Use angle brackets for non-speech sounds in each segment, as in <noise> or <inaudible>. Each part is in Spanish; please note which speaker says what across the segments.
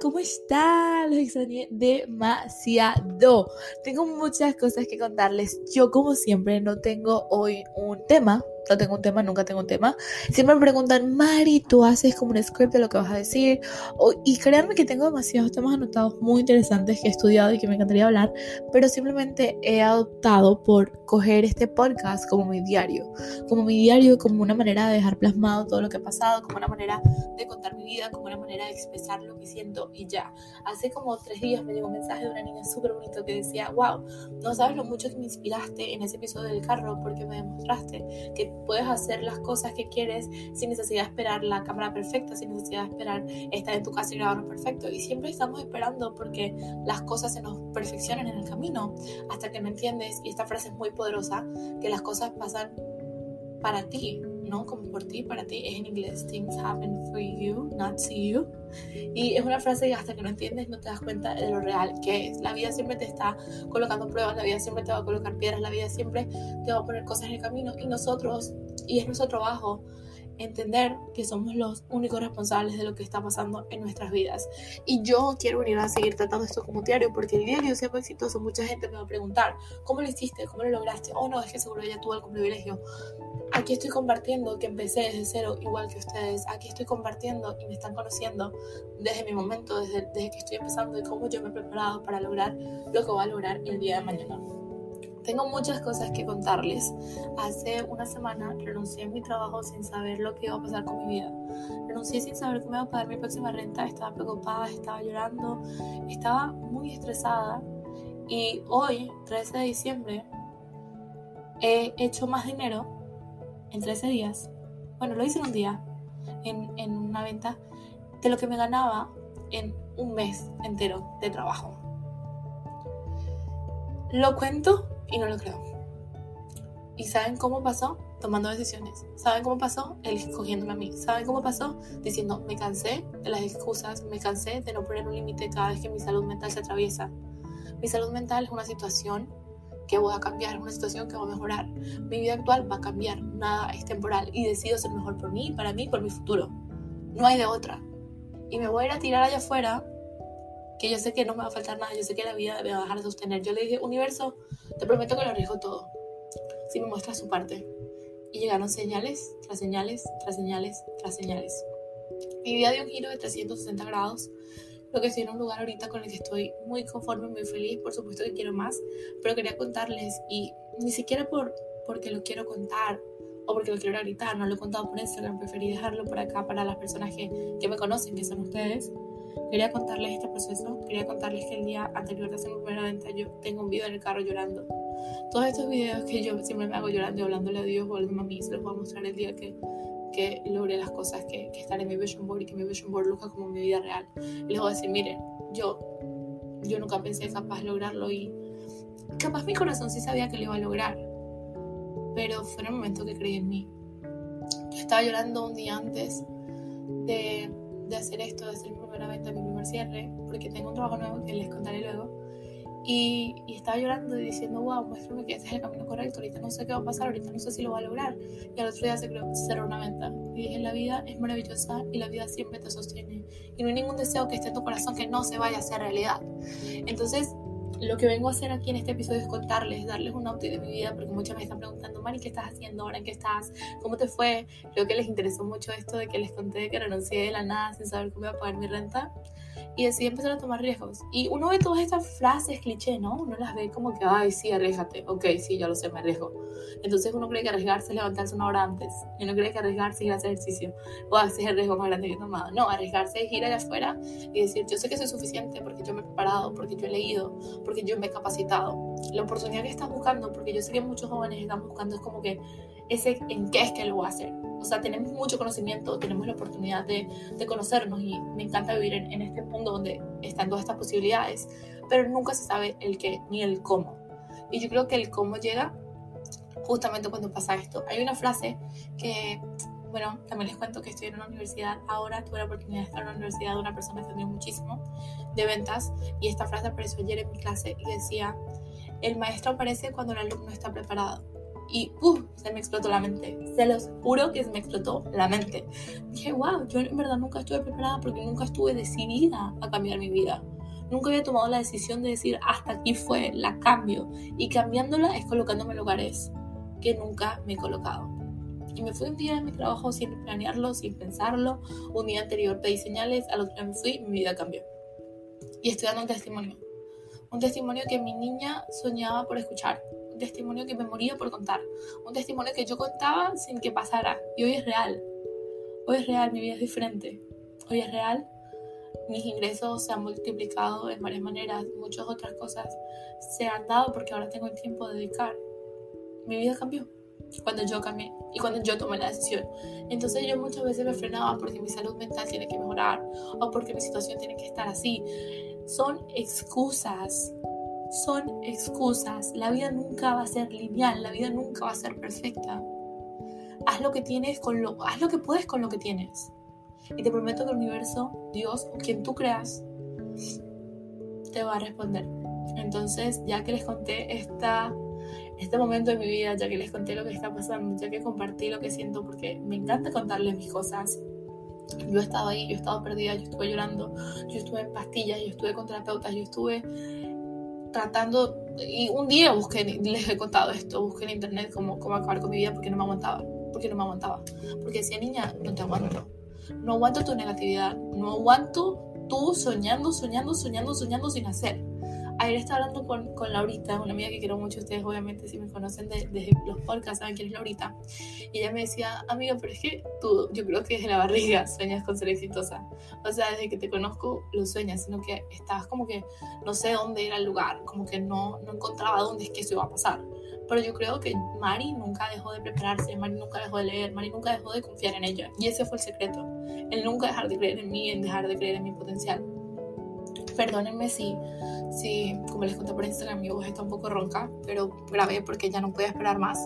Speaker 1: ¿cómo están? Los extrañé demasiado. Tengo muchas cosas que contarles. Yo, como siempre, no tengo hoy un tema no tengo un tema, nunca tengo un tema. Siempre me preguntan, Mari, ¿tú haces como un script de lo que vas a decir? y créanme que tengo demasiados temas anotados muy interesantes que he estudiado y que me encantaría hablar, pero simplemente he adoptado por coger este podcast como mi diario. Como mi diario, como una manera de dejar plasmado todo lo que ha pasado, como una manera de contar mi vida, como una manera de expresar lo que siento y ya. Hace como tres días me llegó un mensaje de una niña súper bonito que decía, wow, no sabes lo mucho que me inspiraste en ese episodio del carro porque me demostraste que puedes hacer las cosas que quieres sin necesidad de esperar la cámara perfecta, sin necesidad de esperar estar en tu casa y grabarlo perfecto. Y siempre estamos esperando porque las cosas se nos perfeccionan en el camino hasta que me entiendes. Y esta frase es muy poderosa, que las cosas pasan para ti, ¿no? Como por ti, para ti. Es en inglés, things happen for you, not to you. Y es una frase que hasta que no entiendes no te das cuenta de lo real que es. La vida siempre te está colocando pruebas, la vida siempre te va a colocar piedras, la vida siempre te va a poner cosas en el camino y nosotros, y es nuestro trabajo, entender que somos los únicos responsables de lo que está pasando en nuestras vidas. Y yo quiero venir a seguir tratando esto como diario, porque el diario sea exitoso. Mucha gente me va a preguntar, ¿cómo lo hiciste? ¿Cómo lo lograste? Oh, no, es que seguro ya tuvo algún privilegio. Aquí estoy compartiendo que empecé desde cero, igual que ustedes. Aquí estoy compartiendo y me están conociendo desde mi momento, desde, desde que estoy empezando y cómo yo me he preparado para lograr lo que voy a lograr el día de mañana. Tengo muchas cosas que contarles. Hace una semana renuncié a mi trabajo sin saber lo que iba a pasar con mi vida. Renuncié sin saber cómo iba a pagar mi próxima renta. Estaba preocupada, estaba llorando, estaba muy estresada. Y hoy, 13 de diciembre, he hecho más dinero en 13 días. Bueno, lo hice en un día, en, en una venta, de lo que me ganaba en un mes entero de trabajo. Lo cuento y no lo creo. ¿Y saben cómo pasó? Tomando decisiones. ¿Saben cómo pasó? Él escogiéndome a mí. ¿Saben cómo pasó? Diciendo, me cansé de las excusas, me cansé de no poner un límite cada vez que mi salud mental se atraviesa. Mi salud mental es una situación que voy a cambiar, es una situación que va a mejorar. Mi vida actual va a cambiar, nada es temporal y decido ser mejor por mí, para mí, por mi futuro. No hay de otra. Y me voy a ir a tirar allá afuera que yo sé que no me va a faltar nada, yo sé que la vida me va a dejar de sostener. Yo le dije, universo, te prometo que lo arriesgo todo, si me muestras su parte. Y llegaron señales, tras señales, tras señales, tras señales. Mi vida dio un giro de 360 grados, lo que estoy en un lugar ahorita con el que estoy muy conforme, muy feliz, por supuesto que quiero más, pero quería contarles y ni siquiera por porque lo quiero contar o porque lo quiero gritar, no lo he contado por Instagram, preferí dejarlo por acá para las personas que, que me conocen, que son ustedes Quería contarles este proceso, quería contarles que el día anterior de hacer mi primera venta yo tengo un video en el carro llorando. Todos estos videos que yo siempre me hago llorando y hablándole a Dios o a mami, se los voy a mostrar el día que, que logré las cosas que, que están en mi vision board y que mi vision board luzca como mi vida real. Y les voy a decir, miren, yo, yo nunca pensé capaz lograrlo y capaz mi corazón sí sabía que lo iba a lograr, pero fue en el momento que creí en mí. Yo estaba llorando un día antes de, de hacer esto, de hacer mi primera venta, mi primer cierre, porque tengo un trabajo nuevo que les contaré luego. Y, y, estaba llorando y diciendo, wow, muéstrame que ese es el camino correcto, ahorita no sé qué va a pasar, ahorita no sé si lo voy a lograr. Y al otro día se cerró una venta. Y dije, la vida es maravillosa y la vida siempre te sostiene. Y no hay ningún deseo que esté en tu corazón que no se vaya a hacer realidad. Entonces, lo que vengo a hacer aquí en este episodio es contarles, darles un update de mi vida, porque muchos me están preguntando, Mari, ¿qué estás haciendo ahora? ¿En qué estás? ¿Cómo te fue? Creo que les interesó mucho esto de que les conté que renuncié de la nada sin saber cómo iba a pagar mi renta y decidí empezar a tomar riesgos. Y uno ve todas estas frases cliché, ¿no? Uno las ve como que, ay, sí, arriesgate. Ok, sí, ya lo sé, me arriesgo. Entonces uno cree que arriesgarse es levantarse una hora antes. Y uno cree que arriesgarse es ir a hacer ejercicio. O hacer el riesgo más grande que he tomado. No, arriesgarse es ir allá afuera y decir, yo sé que soy suficiente porque yo me he preparado, porque yo he leído, porque yo me he capacitado. La oportunidad que estás buscando, porque yo sé que muchos jóvenes están buscando es como que ese en qué es que lo voy a hacer. O sea, tenemos mucho conocimiento, tenemos la oportunidad de, de conocernos y me encanta vivir en, este mundo donde están todas estas posibilidades, pero nunca se sabe el qué ni el cómo. Y yo creo que el cómo llega justamente cuando pasa esto. Hay una frase que, bueno, también les cuento que estoy en una universidad ahora, tuve la oportunidad de estar en una universidad de una persona que admiro muchísimo de ventas y esta frase apareció ayer en mi clase y decía, el maestro aparece cuando el alumno está preparado y ¡puf! se me explotó la mente. Se los juro que se me explotó la mente. Dije, wow, yo en verdad nunca estuve preparada porque nunca estuve decidida a cambiar mi vida. Nunca había tomado la decisión de decir, hasta aquí fue, la cambio. Y cambiándola es colocándome en lugares que nunca me he colocado. Y me fui un día de mi trabajo sin planearlo, sin pensarlo. Un día anterior pedí señales, al otro día me fui y mi vida cambió. Y estoy dando un testimonio. Un testimonio que mi niña soñaba por escuchar. Testimonio que me moría por contar. Un testimonio que yo contaba sin que pasara. Y hoy es real. Hoy es real, mi vida es diferente. Hoy es real. Mis ingresos se han multiplicado en varias maneras. Muchas otras cosas se han dado porque ahora tengo el tiempo de dedicar. Mi vida cambió cuando yo cambié y cuando yo tomé la decisión. Entonces yo muchas veces me frenaba porque mi salud mental tiene que mejorar o porque mi situación tiene que estar así. Son excusas, son excusas. La vida nunca va a ser lineal, la vida nunca va a ser perfecta. Haz lo que tienes con lo, haz lo que puedes con lo que tienes. Y te prometo que el universo, Dios o quien tú creas, te va a responder. Entonces, ya que les conté esta este momento de mi vida, ya que les conté lo que está pasando, ya que compartí lo que siento, porque me encanta contarles mis cosas. Yo he estado ahí, yo he estado perdida, yo estuve llorando, yo estuve en pastillas, yo estuve con terapeutas, yo estuve tratando, y un día busqué, les he contado esto, busqué en internet cómo, cómo acabar con mi vida porque no me aguantaba, porque no me aguantaba, porque decía, niña, no te aguanto, no aguanto tu negatividad, no aguanto tú soñando, soñando, soñando, soñando sin hacer ayer estaba hablando con, con Laurita, una amiga que quiero mucho, ustedes obviamente si me conocen desde de los podcasts saben quién es Laurita, y ella me decía, amiga, pero es que tú, yo creo que desde la barriga sueñas con ser exitosa, o sea, desde que te conozco lo sueñas, sino que estabas como que no sé dónde era el lugar, como que no, no encontraba dónde es que eso iba a pasar, pero yo creo que Mari nunca dejó de prepararse, Mari nunca dejó de leer, Mari nunca dejó de confiar en ella, y ese fue el secreto, el nunca dejar de creer en mí, en dejar de creer en mi potencial perdónenme si, si, como les conté por Instagram, mi voz está un poco ronca, pero grabé porque ya no puedo esperar más.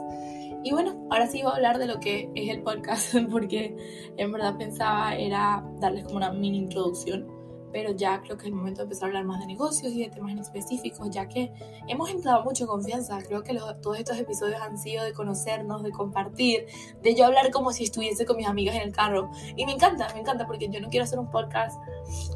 Speaker 1: Y bueno, ahora sí voy a hablar de lo que es el podcast, <laughs> porque en verdad pensaba era darles como una mini introducción pero ya creo que es el momento de empezar a hablar más de negocios y de temas en específicos, ya que hemos entrado mucho confianza. Creo que todos estos episodios han sido de conocernos, de compartir, de yo hablar como si estuviese con mis amigas en el carro. Y me encanta, me encanta, porque yo no quiero hacer un podcast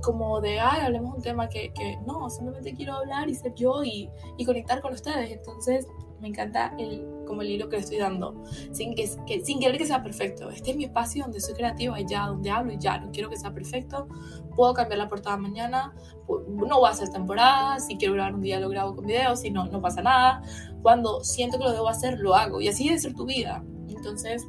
Speaker 1: como de, ay, hablemos un tema que, que no, simplemente quiero hablar y ser yo y, y conectar con ustedes. Entonces, me encanta el, como el hilo que le estoy dando, sin, que, sin querer que sea perfecto. Este es mi espacio donde soy creativa y ya, donde hablo y ya, no quiero que sea perfecto. Puedo cambiar la portada mañana, no voy a hacer temporada, si quiero grabar un día lo grabo con video, si no, no pasa nada. Cuando siento que lo debo hacer, lo hago. Y así debe ser tu vida. Entonces,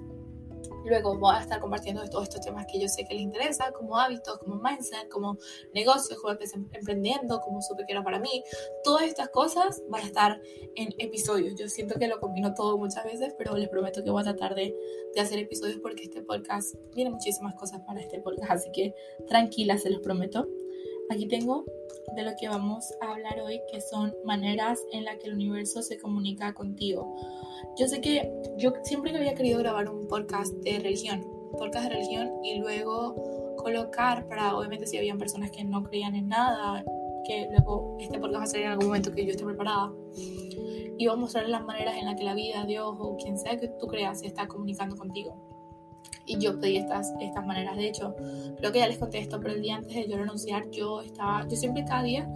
Speaker 1: Luego voy a estar compartiendo todos estos temas que yo sé que les interesa, como hábitos, como mindset, como negocios, como empecé emprendiendo, como supe que era para mí. Todas estas cosas van a estar en episodios. Yo siento que lo combino todo muchas veces, pero les prometo que voy a tratar de, de hacer episodios porque este podcast tiene muchísimas cosas para este podcast, así que tranquila, se los prometo. Aquí tengo de lo que vamos a hablar hoy, que son maneras en las que el universo se comunica contigo. Yo sé que yo siempre había querido grabar un podcast de religión, podcast de religión y luego colocar para, obviamente si habían personas que no creían en nada, que luego este podcast va a salir en algún momento que yo esté preparada. Y vamos a mostrar las maneras en las que la vida, Dios o quien sea que tú creas se está comunicando contigo y yo pedí estas, estas maneras. De hecho, creo que ya les conté esto, pero el día antes de yo renunciar, yo estaba, yo siempre cada día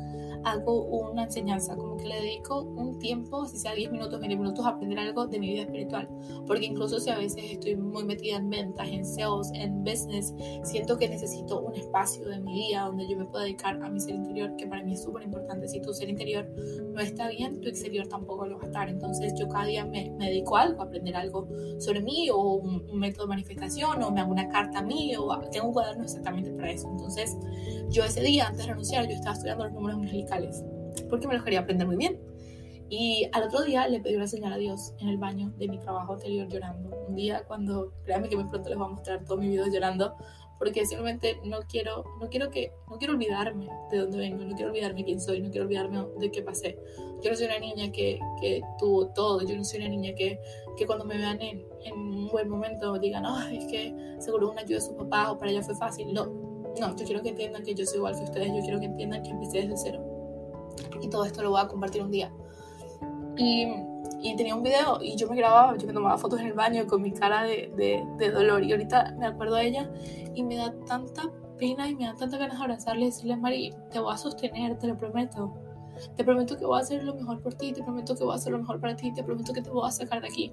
Speaker 1: hago una enseñanza, como que le dedico un tiempo, si sea 10 minutos, 20 minutos, a aprender algo de mi vida espiritual. Porque incluso si a veces estoy muy metida en ventas, en sales, en business, siento que necesito un espacio de mi día donde yo me pueda dedicar a mi ser interior, que para mí es súper importante. Si tu ser interior no está bien, tu exterior tampoco lo va a estar. Entonces yo cada día me, me dedico a algo, a aprender algo sobre mí o un, un, método de manifestación o me hago una carta a mí o tengo un cuaderno exactamente para eso. Entonces yo ese día, antes de renunciar, yo estaba estudiando los números angelicales porque me los quería aprender muy bien. Y al otro día le pedí una señal a Dios en el baño de mi trabajo anterior llorando. Un día cuando, créanme que muy pronto les voy a mostrar todo mi video llorando, porque simplemente no quiero, no quiero que, no quiero olvidarme de dónde vengo, no quiero olvidarme quién soy, no quiero olvidarme de qué pasé. Yo no soy una niña que, que tuvo todo, yo no soy una niña que, que cuando me vean en, en un buen momento digan, ay, es que seguro una ayuda de su papá o para ella fue fácil. No, no, yo quiero que entiendan que yo soy igual que ustedes, yo quiero que entiendan que empecé desde cero. Y todo esto lo voy a compartir un día. Y y tenía un video y yo me grababa, yo me tomaba fotos en el baño con mi cara de, de, de dolor y ahorita me acuerdo de ella y me da tanta pena y me da tanta ganas de abrazarle y decirle, Mari, te voy a sostener, te lo prometo. Te prometo que voy a hacer lo mejor por ti, te prometo que voy a hacer lo mejor para ti, te prometo que te voy a sacar de aquí.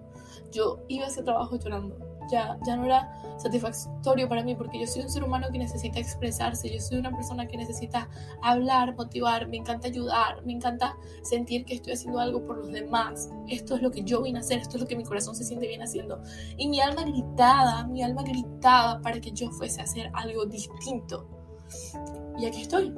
Speaker 1: Yo iba a ese trabajo llorando. Ya, ya no era satisfactorio para mí porque yo soy un ser humano que necesita expresarse, yo soy una persona que necesita hablar, motivar, me encanta ayudar, me encanta sentir que estoy haciendo algo por los demás. Esto es lo que yo vine a hacer, esto es lo que mi corazón se siente bien haciendo. Y mi alma gritaba, mi alma gritaba para que yo fuese a hacer algo distinto. Y aquí estoy,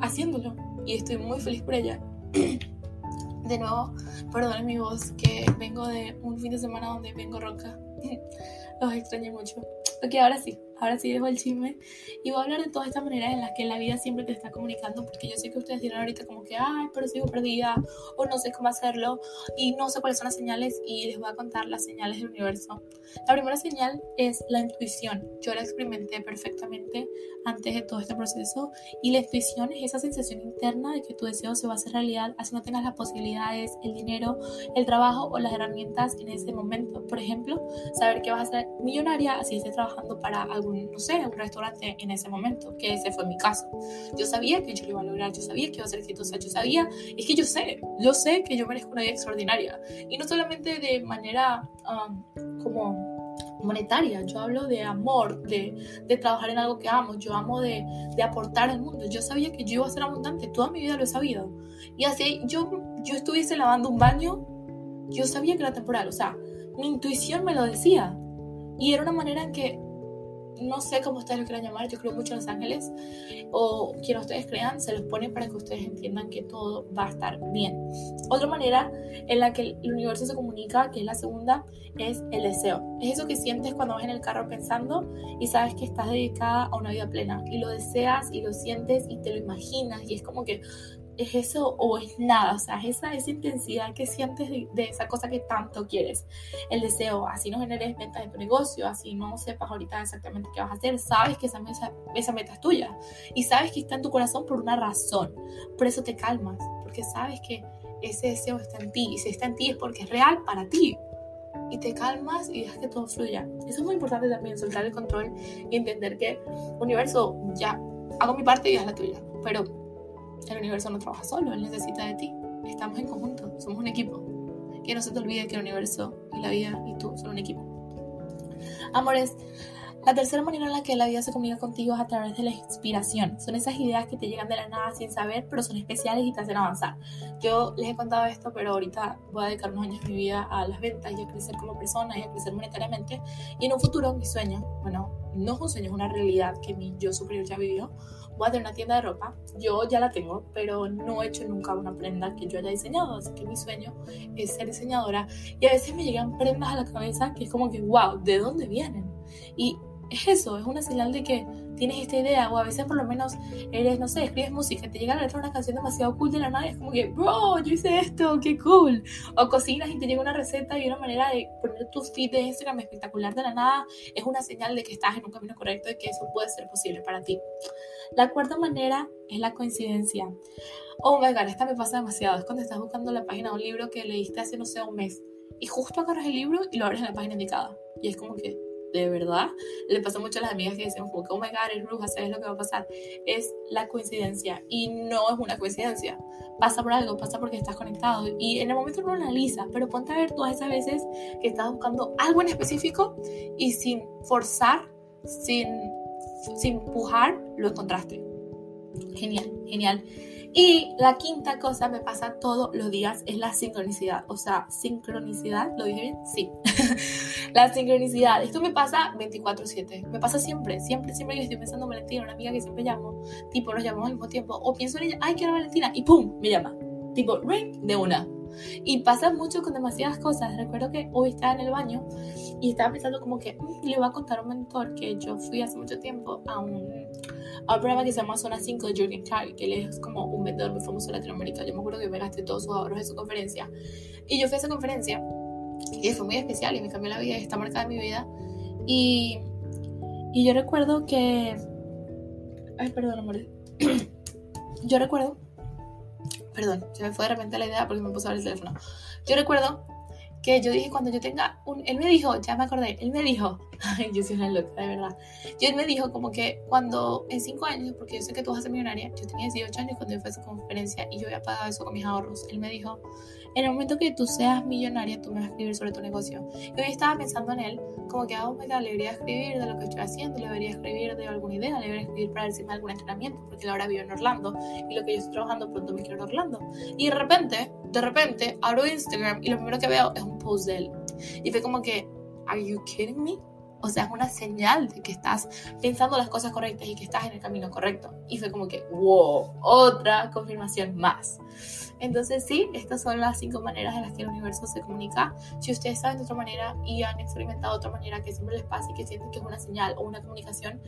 Speaker 1: haciéndolo y estoy muy feliz por ella. <clears throat> De nuevo, perdón mi voz, que vengo de un fin de semana donde vengo ronca. <laughs> Los extrañé mucho. Ok, ahora sí ahora sí dejo el chisme y voy a hablar de todas estas maneras en las que la vida siempre te está comunicando, porque yo sé que ustedes dirán ahorita como que, ay, pero sigo perdida, o no sé cómo hacerlo, y no sé cuáles son las señales, y les voy a contar las señales del universo. La primera señal es la intuición. Yo la experimenté perfectamente antes de todo este proceso, y la intuición es esa sensación interna de que tu deseo se va a hacer realidad, así no tengas las posibilidades, el dinero, el trabajo o las herramientas en ese momento. Por ejemplo, saber que vas a ser millonaria, así estés trabajando para algo no sé, un restaurante en ese momento, que ese fue mi caso. Yo sabía que yo lo iba a lograr, yo sabía que iba a ser exitosa, yo sabía, es que yo sé, yo sé que yo merezco una vida extraordinaria. Y no solamente de manera um, como monetaria, yo hablo de amor, de, de, trabajar en algo que amo, yo amo de, de, aportar al mundo. Yo sabía que yo iba a ser abundante, toda mi vida lo he sabido. Y así yo, yo estuviese lavando un baño, yo sabía que era temporal, o sea, mi intuición me lo decía. Y era una manera en que no sé cómo ustedes lo quieran llamar, yo creo mucho en los ángeles, o quien ustedes crean, se los pone para que ustedes entiendan que todo va a estar bien. Otra manera en la que el universo se comunica, que es la segunda, es el deseo. Es eso que sientes cuando vas en el carro pensando y sabes que estás dedicada a una vida plena, y lo deseas y lo sientes y te lo imaginas, y es como que es eso o es nada, o sea, esa, esa intensidad que sientes de, esa cosa que tanto quieres, el deseo, así no generes ventas de tu negocio, así no sepas ahorita exactamente qué vas a hacer, sabes que esa, esa meta es tuya y sabes que está en tu corazón por una razón, por eso te calmas, porque sabes que ese deseo está en ti y si está en ti es porque es real para ti. Y te calmas y dejas que todo fluya. Eso es muy importante también, soltar el control y entender que, universo, ya hago mi parte y es la tuya. Pero el universo no trabaja solo, él necesita de ti. Estamos en conjunto, somos un equipo. Que no se te olvide que el universo y la vida y tú son un equipo. Amores, la tercera manera en la que la vida se comunica contigo es a través de la inspiración. Son esas ideas que te llegan de la nada sin saber, pero son especiales y te hacen avanzar. Yo les he contado esto, pero ahorita voy a dedicar unos años de mi vida a las ventas y a crecer como persona y a crecer monetariamente. Y en un futuro, mi sueño, bueno, no es un sueño, es una realidad que mi yo superior ya vivió, voy a una tienda de ropa, yo ya la tengo, pero no he hecho nunca una prenda que yo haya diseñado, así que mi sueño es ser diseñadora. Y a veces me llegan prendas a la cabeza que es como que, wow, ¿de dónde vienen? Y es eso, es una señal de que tienes esta idea, o a veces por lo menos eres, no sé, escribes música, te llega a letra una canción demasiado cool de la nada, y es como que, bro, yo hice esto, qué cool. O cocinas y te llega una receta y una manera de poner tu feed de Instagram espectacular de la nada, es una señal de que estás en un camino correcto y que eso puede ser posible para ti. La cuarta manera es la coincidencia. Oh my god, esta me pasa demasiado. Es cuando estás buscando la página de un libro que leíste hace, no sé, un mes. Y justo agarras el libro y lo abres en la página indicada. Y es como que, de verdad, le pasa mucho a las amigas que dicen, oh my god, es bruja, ¿sabes lo que va a pasar? Es la coincidencia. Y no es una coincidencia. Pasa por algo, pasa porque estás conectado. Y en el momento no lo analizas, pero ponte a ver todas esas veces que estás buscando algo en específico y sin forzar, sin sin empujar, lo encontraste. Genial, genial. Y la quinta cosa me pasa todos los días es la sincronicidad. O sea, sincronicidad, ¿lo dije bien? Sí. <laughs> la sincronicidad. Esto me pasa 24/7. Me pasa siempre, siempre, siempre. Yo estoy pensando en Valentina, una amiga que siempre llamo. Tipo, nos llamamos al mismo tiempo. O pienso en ella, ay, quiero Valentina. Y pum, me llama. Tipo, ring, de una. Y pasa mucho con demasiadas cosas. Recuerdo que hoy estaba en el baño y estaba pensando como que mm, le voy a contar a un mentor que yo fui hace mucho tiempo a un, a un programa que se llama Zona 5 de Jürgen Clark, que él es como un vendedor muy famoso en Latinoamérica. Yo me acuerdo que me gasté todos sus ahorros en su conferencia. Y yo fui a esa conferencia y fue muy especial y me cambió la vida y está marcada en mi vida. Y, y yo recuerdo que... Ay, perdón, amor. <clears throat> yo recuerdo perdón, se me fue de repente la idea porque me puse a ver el teléfono. Yo recuerdo que yo dije cuando yo tenga un... Él me dijo, ya me acordé, él me dijo, <laughs> yo soy una loca, de verdad. Yo él me dijo como que cuando en cinco años, porque yo sé que tú vas a ser millonaria, yo tenía 18 años cuando yo fui a esa conferencia y yo había pagado eso con mis ahorros. Él me dijo, en el momento que tú seas millonaria, tú me vas a escribir sobre tu negocio. Y hoy estaba pensando en él, como que, ah, oh, le debería escribir de lo que estoy haciendo, le debería escribir de alguna idea, le debería escribir para decirme algún entrenamiento, porque ahora vivo en Orlando y lo que yo estoy trabajando pronto me quiero en Orlando. Y de repente, de repente, abro Instagram y lo primero que veo es un post de él. Y fue como que, ¿Are you kidding me? O sea, es una señal de que estás pensando las cosas correctas y que estás en el camino correcto. Y fue como que, wow, otra confirmación más. Entonces sí, estas son las cinco maneras en las que el universo se comunica. Si ustedes saben de otra manera y han experimentado otra manera que siempre les pasa y que sienten que es una señal o una comunicación,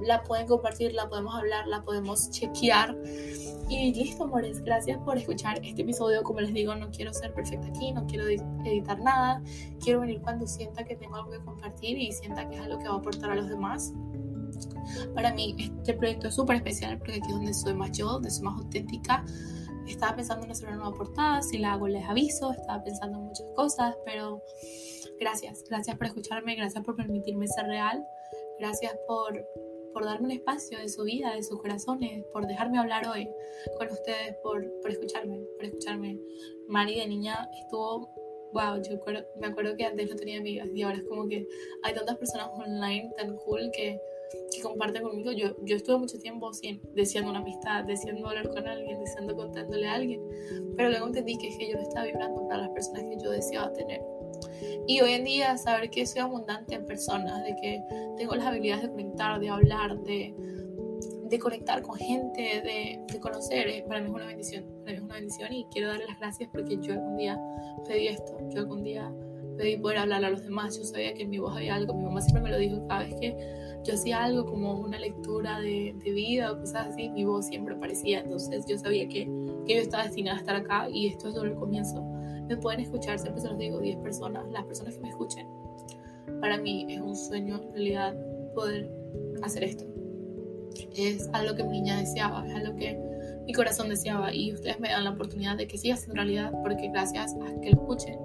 Speaker 1: la pueden compartir, la podemos hablar, la podemos chequear. Y listo, amores, gracias por escuchar este episodio. Como les digo, no quiero ser perfecta aquí, no quiero editar nada. Quiero venir cuando sienta que tengo algo que compartir y sienta que es algo que va a aportar a los demás. Para mí este proyecto es súper especial porque aquí es donde soy más yo, donde soy más auténtica. Estaba pensando en hacer una nueva portada, si la hago les aviso, estaba pensando en muchas cosas, pero gracias, gracias por escucharme, gracias por permitirme ser real, gracias por, por darme un espacio de su vida, de sus corazones, por dejarme hablar hoy con ustedes, por, por escucharme, por escucharme. Mari de niña estuvo wow, yo me acuerdo que antes no tenía amigas y ahora es como que hay tantas personas online tan cool que que comparten conmigo. Yo, yo estuve mucho tiempo sin, deseando una amistad, deseando hablar con alguien, deseando contándole a alguien, pero luego entendí que, que yo estaba vibrando para las personas que yo deseaba tener. Y hoy en día saber que soy abundante en personas, de que tengo las habilidades de conectar, de hablar, de, de conectar con gente, de, de, conocer, eh, para mí es una bendición, para mí es una bendición y quiero darle las gracias porque yo algún día pedí esto, yo algún día pedí poder hablar a los demás, yo sabía que en mi voz había algo, mi mamá siempre me lo dijo cada vez que yo hacía algo como una lectura de, de, vida o cosas así, mi voz siempre aparecía. Entonces yo sabía que, que, yo estaba destinada a estar acá y esto es solo el comienzo. Me pueden escuchar, siempre se los digo, 10 personas, las personas que me escuchen. Para mí es un sueño en realidad poder hacer esto. Es algo que mi niña deseaba, es algo que mi corazón deseaba y ustedes me dan la oportunidad de que siga siendo realidad porque gracias a que lo escuchen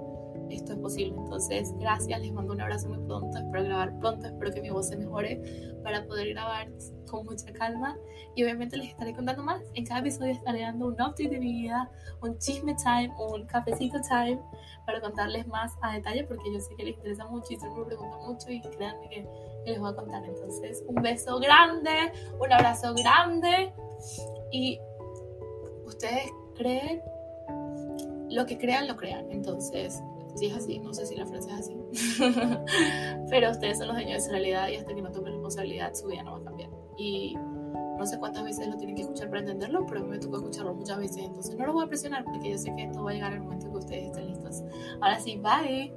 Speaker 1: esto es posible. Entonces, gracias, les mando un abrazo muy pronto, espero grabar pronto, espero que mi voz se mejore para poder grabar con mucha calma y obviamente les estaré contando más. En cada episodio estaré dando un update de mi vida, un chisme time, un cafecito time para contarles más a detalle porque yo sé que les interesa mucho y siempre me preguntan mucho y créanme que, les voy a contar. Entonces, un beso grande, un abrazo grande y ustedes creen lo que crean, lo crean. Entonces, Sí es así, no sé si la frase es así. <laughs> Pero ustedes son los dueños de su realidad y hasta que no tomen responsabilidad su vida no va a cambiar. Y no sé cuántas veces lo tienen que escuchar para entenderlo, pero a mí me tocó escucharlo muchas veces. Entonces no lo voy a presionar porque yo sé que esto va a llegar el momento que ustedes estén listos. Ahora sí, bye.